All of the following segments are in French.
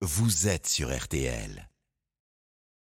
vous êtes sur RTL.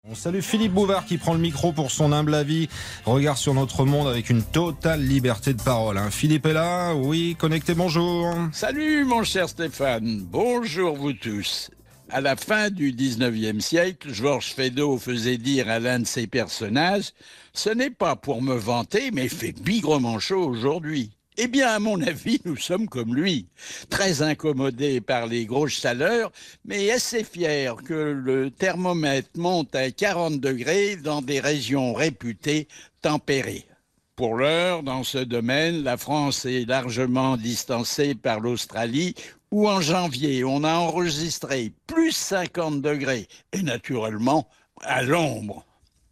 On salue Philippe Bouvard qui prend le micro pour son humble avis. Regard sur notre monde avec une totale liberté de parole. hein. Philippe est là Oui, connecté, bonjour. Salut mon cher Stéphane, bonjour vous tous. À la fin du 19e siècle, Georges Feydeau faisait dire à l'un de ses personnages Ce n'est pas pour me vanter, mais il fait bigrement chaud aujourd'hui. Eh bien, à mon avis, nous sommes comme lui, très incommodés par les grosses chaleurs, mais assez fiers que le thermomètre monte à 40 degrés dans des régions réputées tempérées. Pour l'heure, dans ce domaine, la France est largement distancée par l'Australie, où en janvier, on a enregistré plus 50 degrés, et naturellement à l'ombre.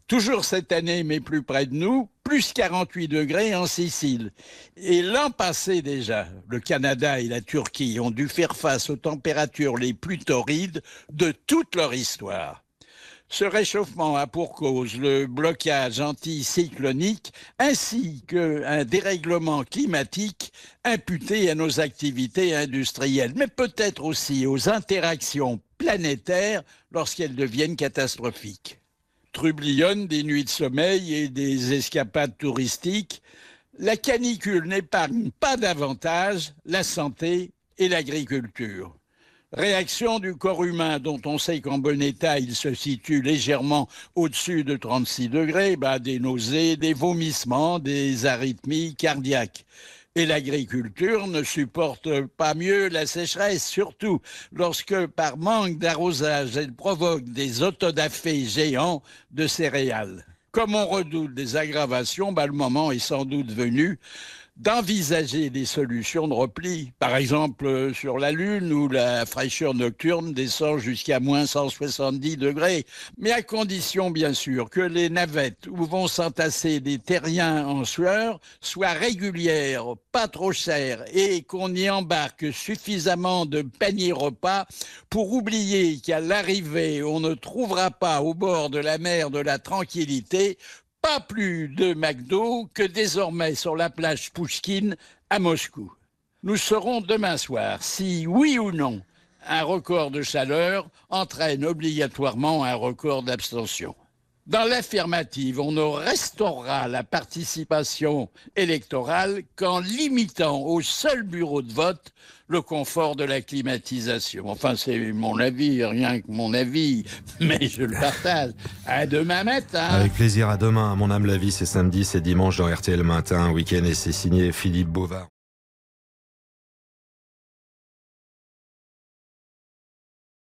Toujours cette année, mais plus près de nous, plus 48 degrés en Sicile. Et l'an passé déjà, le Canada et la Turquie ont dû faire face aux températures les plus torrides de toute leur histoire. Ce réchauffement a pour cause le blocage anticyclonique ainsi qu'un dérèglement climatique imputé à nos activités industrielles, mais peut-être aussi aux interactions planétaires lorsqu'elles deviennent catastrophiques. Trublionnent des nuits de sommeil et des escapades touristiques, la canicule n'épargne pas davantage la santé et l'agriculture. Réaction du corps humain dont on sait qu'en bon état il se situe légèrement au-dessus de 36 degrés, bah, des nausées, des vomissements, des arythmies cardiaques. Et l'agriculture ne supporte pas mieux la sécheresse, surtout lorsque par manque d'arrosage elle provoque des autodafés géants de céréales. Comme on redoute des aggravations, bah, le moment est sans doute venu d'envisager des solutions de repli. Par exemple, euh, sur la Lune, où la fraîcheur nocturne descend jusqu'à moins 170 degrés. Mais à condition, bien sûr, que les navettes où vont s'entasser des terriens en sueur soient régulières, pas trop chères, et qu'on y embarque suffisamment de paniers repas pour oublier qu'à l'arrivée, on ne trouvera pas au bord de la mer de la tranquillité pas plus de McDo que désormais sur la plage Pouchkine à Moscou. Nous saurons demain soir si, oui ou non, un record de chaleur entraîne obligatoirement un record d'abstention. Dans l'affirmative, on ne restaurera la participation électorale qu'en limitant au seul bureau de vote le confort de la climatisation. Enfin, c'est mon avis, rien que mon avis, mais je le partage. À demain matin. Avec plaisir, à demain. Mon âme, la vie, c'est samedi, c'est dimanche dans RTL Matin, week-end, et c'est signé Philippe Bouvard.